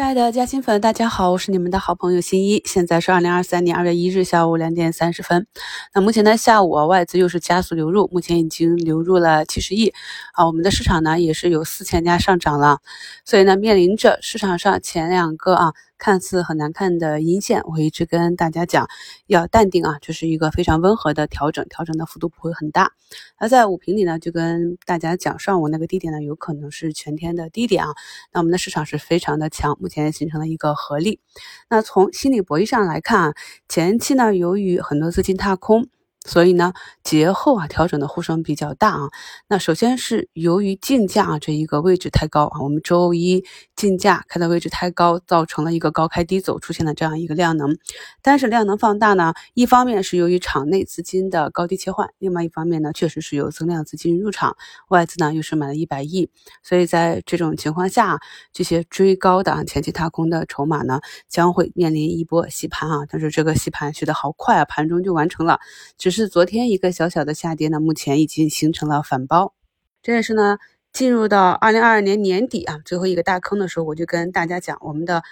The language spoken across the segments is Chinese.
亲爱的嘉兴粉，大家好，我是你们的好朋友新一。现在是二零二三年二月一日下午两点三十分。那目前呢，下午啊，外资又是加速流入，目前已经流入了七十亿啊。我们的市场呢，也是有四千家上涨了，所以呢，面临着市场上前两个啊。看似很难看的阴线，我一直跟大家讲要淡定啊，这是一个非常温和的调整，调整的幅度不会很大。而在五评里呢，就跟大家讲，上午那个低点呢，有可能是全天的低点啊。那我们的市场是非常的强，目前形成了一个合力。那从心理博弈上来看啊，前期呢，由于很多资金踏空。所以呢，节后啊调整的呼声比较大啊。那首先是由于竞价啊这一个位置太高啊，我们周一竞价开的位置太高，造成了一个高开低走，出现了这样一个量能。但是量能放大呢，一方面是由于场内资金的高低切换，另外一方面呢，确实是有增量资金入场，外资呢又是买了一百亿。所以在这种情况下，这些追高的前期踏空的筹码呢，将会面临一波洗盘啊。但是这个洗盘去的好快啊，盘中就完成了。只是昨天一个小小的下跌呢，目前已经形成了反包。这也是呢，进入到二零二二年年底啊，最后一个大坑的时候，我就跟大家讲，我们的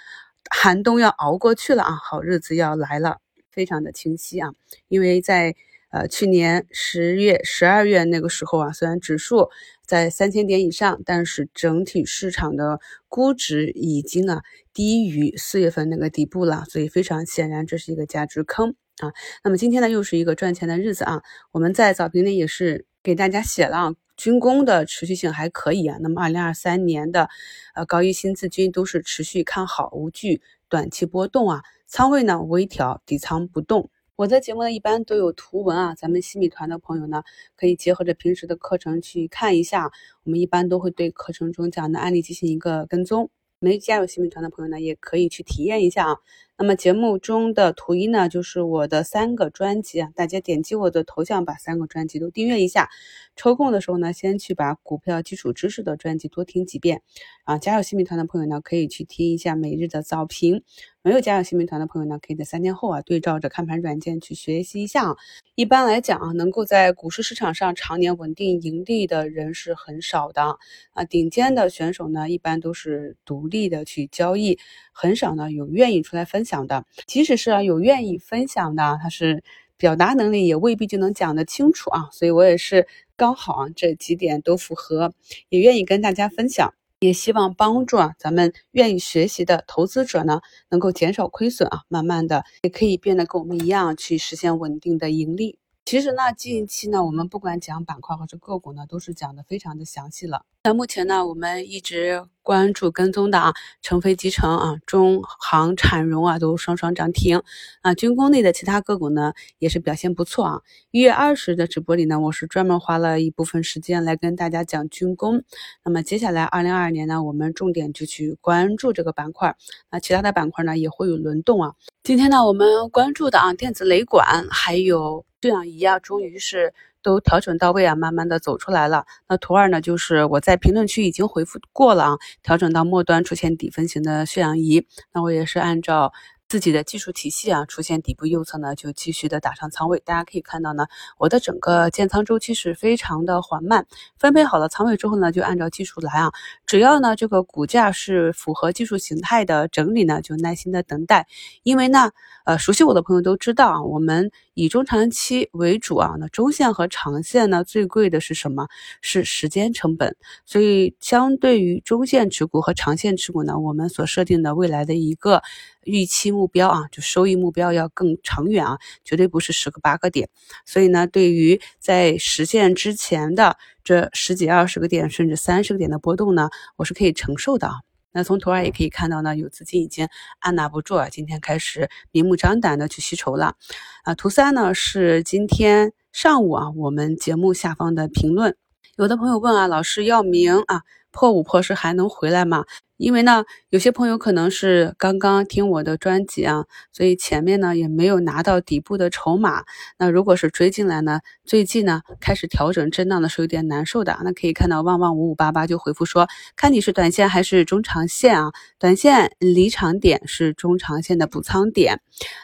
寒冬要熬过去了啊，好日子要来了，非常的清晰啊。因为在呃去年十月、十二月那个时候啊，虽然指数在三千点以上，但是整体市场的估值已经啊低于四月份那个底部了，所以非常显然这是一个价值坑。啊，那么今天呢又是一个赚钱的日子啊！我们在早评里也是给大家写了啊，军工的持续性还可以啊。那么二零二三年的呃高一新字军都是持续看好，无惧短期波动啊。仓位呢微调，底仓不动。我在节目呢一般都有图文啊，咱们新米团的朋友呢可以结合着平时的课程去看一下。我们一般都会对课程中讲的案例进行一个跟踪。没加入新米团的朋友呢，也可以去体验一下啊。那么节目中的图一呢，就是我的三个专辑啊，大家点击我的头像，把三个专辑都订阅一下。抽空的时候呢，先去把股票基础知识的专辑多听几遍啊。加入新民团的朋友呢，可以去听一下每日的早评。没有加入新民团的朋友呢，可以在三天后啊，对照着看盘软件去学习一下。一般来讲啊，能够在股市市场上常年稳定盈利的人是很少的啊。顶尖的选手呢，一般都是独立的去交易，很少呢有愿意出来分享享的。即使是啊有愿意分享的，他是表达能力也未必就能讲得清楚啊。所以我也是刚好啊这几点都符合，也愿意跟大家分享。也希望帮助啊，咱们愿意学习的投资者呢，能够减少亏损啊，慢慢的也可以变得跟我们一样，去实现稳定的盈利。其实呢，近期呢，我们不管讲板块或者个股呢，都是讲的非常的详细了。那目前呢，我们一直关注跟踪的啊，成飞集成啊，中航产融啊，都双双涨停啊。军工类的其他个股呢，也是表现不错啊。一月二十的直播里呢，我是专门花了一部分时间来跟大家讲军工。那么接下来二零二二年呢，我们重点就去关注这个板块。那其他的板块呢，也会有轮动啊。今天呢，我们关注的啊，电子雷管还有。血氧仪啊，终于是都调整到位啊，慢慢的走出来了。那图二呢，就是我在评论区已经回复过了啊，调整到末端出现底分型的血氧仪，那我也是按照。自己的技术体系啊，出现底部右侧呢，就继续的打上仓位。大家可以看到呢，我的整个建仓周期是非常的缓慢。分配好了仓位之后呢，就按照技术来啊。只要呢这个股价是符合技术形态的整理呢，就耐心的等待。因为呢，呃，熟悉我的朋友都知道啊，我们以中长期为主啊。那中线和长线呢，最贵的是什么？是时间成本。所以相对于中线持股和长线持股呢，我们所设定的未来的一个。预期目标啊，就收益目标要更长远啊，绝对不是十个八个点。所以呢，对于在实现之前的这十几二十个点，甚至三十个点的波动呢，我是可以承受的啊。那从图二也可以看到呢，有资金已经按捺不住啊，今天开始明目张胆的去吸筹了啊。图三呢是今天上午啊，我们节目下方的评论，有的朋友问啊，老师要明啊破五破十还能回来吗？因为呢，有些朋友可能是刚刚听我的专辑啊，所以前面呢也没有拿到底部的筹码。那如果是追进来呢，最近呢开始调整震荡的是有点难受的。那可以看到旺旺五五八八就回复说，看你是短线还是中长线啊？短线离场点是中长线的补仓点。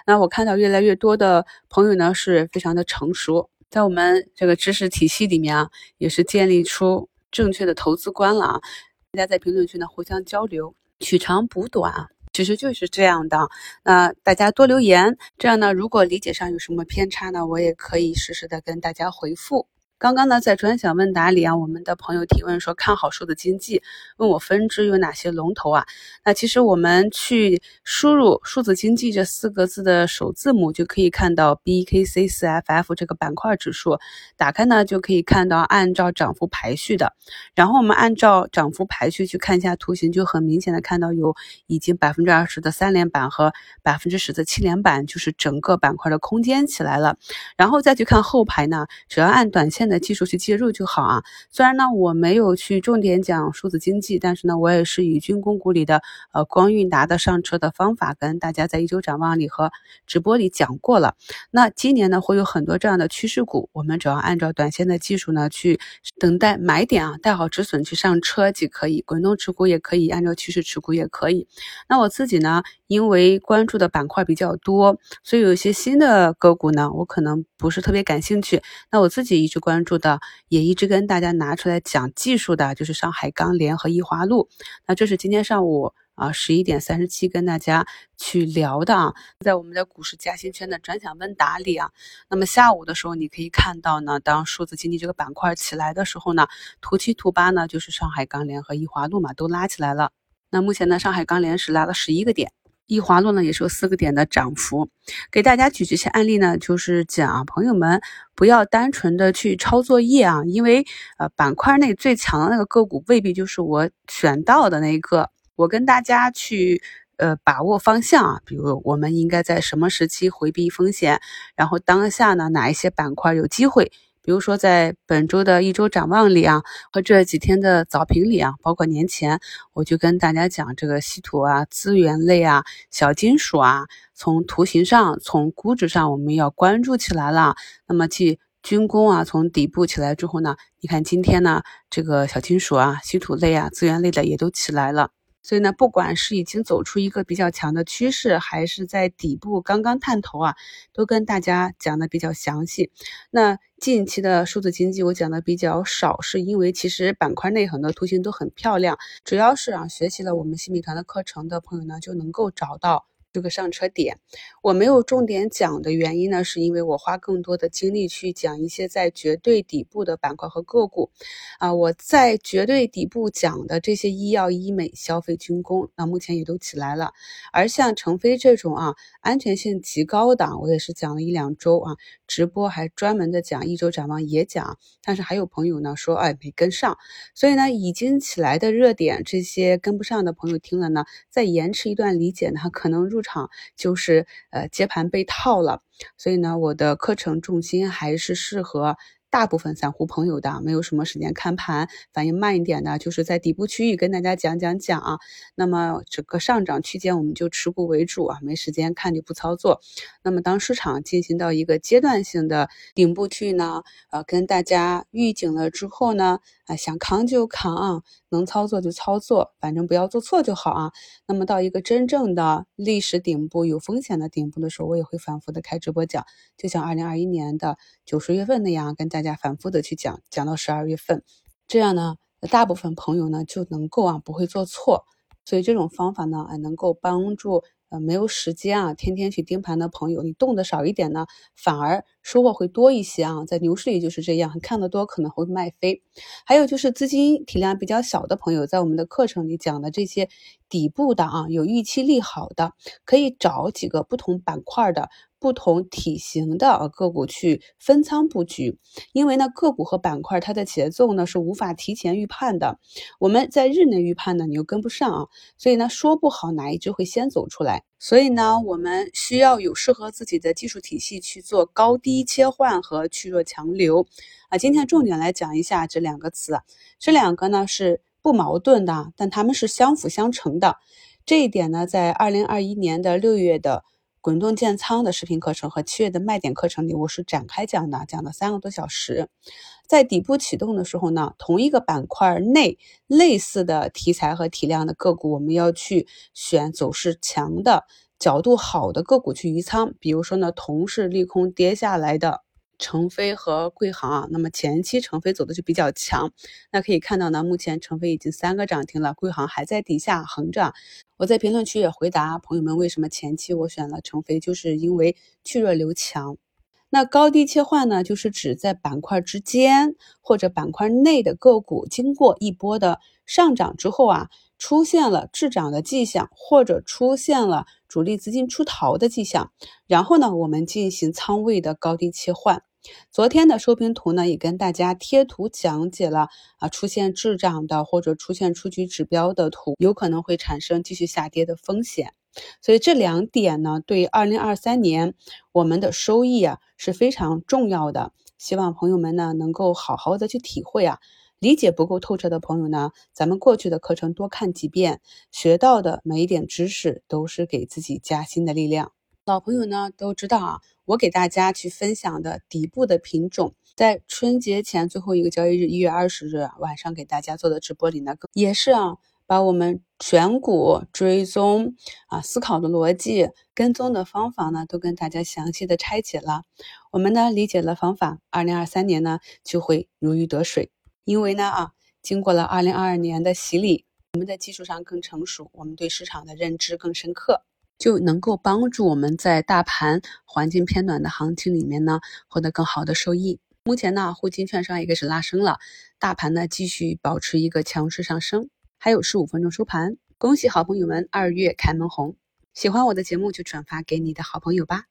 那我看到越来越多的朋友呢是非常的成熟，在我们这个知识体系里面啊，也是建立出正确的投资观了啊。大家在评论区呢互相交流，取长补短。其实就是这样的。那大家多留言，这样呢，如果理解上有什么偏差呢，我也可以实时的跟大家回复。刚刚呢，在专享问答里啊，我们的朋友提问说看好数字经济，问我分支有哪些龙头啊？那其实我们去输入数字经济这四个字的首字母，就可以看到 BKC4FF 这个板块指数。打开呢，就可以看到按照涨幅排序的。然后我们按照涨幅排序去看一下图形，就很明显的看到有已经百分之二十的三连板和百分之十的七连板，就是整个板块的空间起来了。然后再去看后排呢，只要按短线。的技术去介入就好啊。虽然呢，我没有去重点讲数字经济，但是呢，我也是以军工股里的呃光韵达的上车的方法，跟大家在一周展望里和直播里讲过了。那今年呢，会有很多这样的趋势股，我们只要按照短线的技术呢，去等待买点啊，带好止损去上车即可以。滚动持股也可以，按照趋势持股也可以。那我自己呢，因为关注的板块比较多，所以有一些新的个股呢，我可能不是特别感兴趣。那我自己一直关。关注的也一直跟大家拿出来讲技术的，就是上海钢联和易华路。那这是今天上午啊十一点三十七跟大家去聊的啊，在我们的股市嘉兴圈的专享问答里啊。那么下午的时候你可以看到呢，当数字经济这个板块起来的时候呢，图七图八呢就是上海钢联和易华路嘛都拉起来了。那目前呢，上海钢联是拉了十一个点。易华路呢也是有四个点的涨幅，给大家举这些案例呢，就是讲啊朋友们不要单纯的去抄作业啊，因为呃板块内最强的那个个股未必就是我选到的那一个，我跟大家去呃把握方向啊，比如我们应该在什么时期回避风险，然后当下呢哪一些板块有机会。比如说，在本周的一周展望里啊，和这几天的早评里啊，包括年前，我就跟大家讲这个稀土啊、资源类啊、小金属啊，从图形上、从估值上，我们要关注起来了。那么，继军工啊，从底部起来之后呢，你看今天呢，这个小金属啊、稀土类啊、资源类的也都起来了。所以呢，不管是已经走出一个比较强的趋势，还是在底部刚刚探头啊，都跟大家讲的比较详细。那近期的数字经济我讲的比较少，是因为其实板块内很多图形都很漂亮，主要是啊，学习了我们新米团的课程的朋友呢，就能够找到。这个上车点，我没有重点讲的原因呢，是因为我花更多的精力去讲一些在绝对底部的板块和个股，啊，我在绝对底部讲的这些医药、医美、消费、军工，那目前也都起来了。而像成飞这种啊，安全性极高的，我也是讲了一两周啊，直播还专门的讲一周展望也讲，但是还有朋友呢说，哎，没跟上，所以呢，已经起来的热点，这些跟不上的朋友听了呢，再延迟一段理解呢，可能入。场就是呃接盘被套了，所以呢，我的课程重心还是适合。大部分散户朋友的没有什么时间看盘，反应慢一点的，就是在底部区域跟大家讲讲讲啊。那么整个上涨区间我们就持股为主啊，没时间看就不操作。那么当市场进行到一个阶段性的顶部区域呢，呃，跟大家预警了之后呢，啊，想扛就扛啊，能操作就操作，反正不要做错就好啊。那么到一个真正的历史顶部有风险的顶部的时候，我也会反复的开直播讲，就像二零二一年的九十月份那样跟大家。反复的去讲，讲到十二月份，这样呢，大部分朋友呢就能够啊不会做错，所以这种方法呢，哎能够帮助呃没有时间啊天天去盯盘的朋友，你动的少一点呢，反而收获会多一些啊。在牛市里就是这样，看得多可能会卖飞。还有就是资金体量比较小的朋友，在我们的课程里讲的这些底部的啊，有预期利好的，可以找几个不同板块的。不同体型的个股去分仓布局，因为呢个股和板块它的节奏呢是无法提前预判的，我们在日内预判呢你又跟不上啊，所以呢说不好哪一只会先走出来，所以呢我们需要有适合自己的技术体系去做高低切换和去弱强留啊。今天重点来讲一下这两个词，这两个呢是不矛盾的，但它们是相辅相成的。这一点呢在二零二一年的六月的。滚动建仓的视频课程和七月的卖点课程里，我是展开讲的，讲了三个多小时。在底部启动的时候呢，同一个板块内类似的题材和体量的个股，我们要去选走势强的、角度好的个股去移仓。比如说呢，同是利空跌下来的，成飞和贵航啊，那么前期成飞走的就比较强。那可以看到呢，目前成飞已经三个涨停了，贵行还在底下横着。我在评论区也回答朋友们，为什么前期我选了成飞，就是因为去弱留强。那高低切换呢，就是指在板块之间或者板块内的个股经过一波的上涨之后啊，出现了滞涨的迹象，或者出现了主力资金出逃的迹象，然后呢，我们进行仓位的高低切换。昨天的收评图呢，也跟大家贴图讲解了啊，出现滞涨的或者出现出局指标的图，有可能会产生继续下跌的风险。所以这两点呢，对二零二三年我们的收益啊是非常重要的。希望朋友们呢能够好好的去体会啊，理解不够透彻的朋友呢，咱们过去的课程多看几遍，学到的每一点知识都是给自己加薪的力量。老朋友呢都知道啊，我给大家去分享的底部的品种，在春节前最后一个交易日一月二十日晚上给大家做的直播里呢，也是啊。把我们选股、追踪啊、思考的逻辑、跟踪的方法呢，都跟大家详细的拆解了。我们呢理解了方法，二零二三年呢就会如鱼得水。因为呢啊，经过了二零二二年的洗礼，我们在技术上更成熟，我们对市场的认知更深刻，就能够帮助我们在大盘环境偏暖的行情里面呢，获得更好的收益。目前呢，沪金券商也开始拉升了，大盘呢继续保持一个强势上升。还有十五分钟收盘，恭喜好朋友们二月开门红！喜欢我的节目就转发给你的好朋友吧。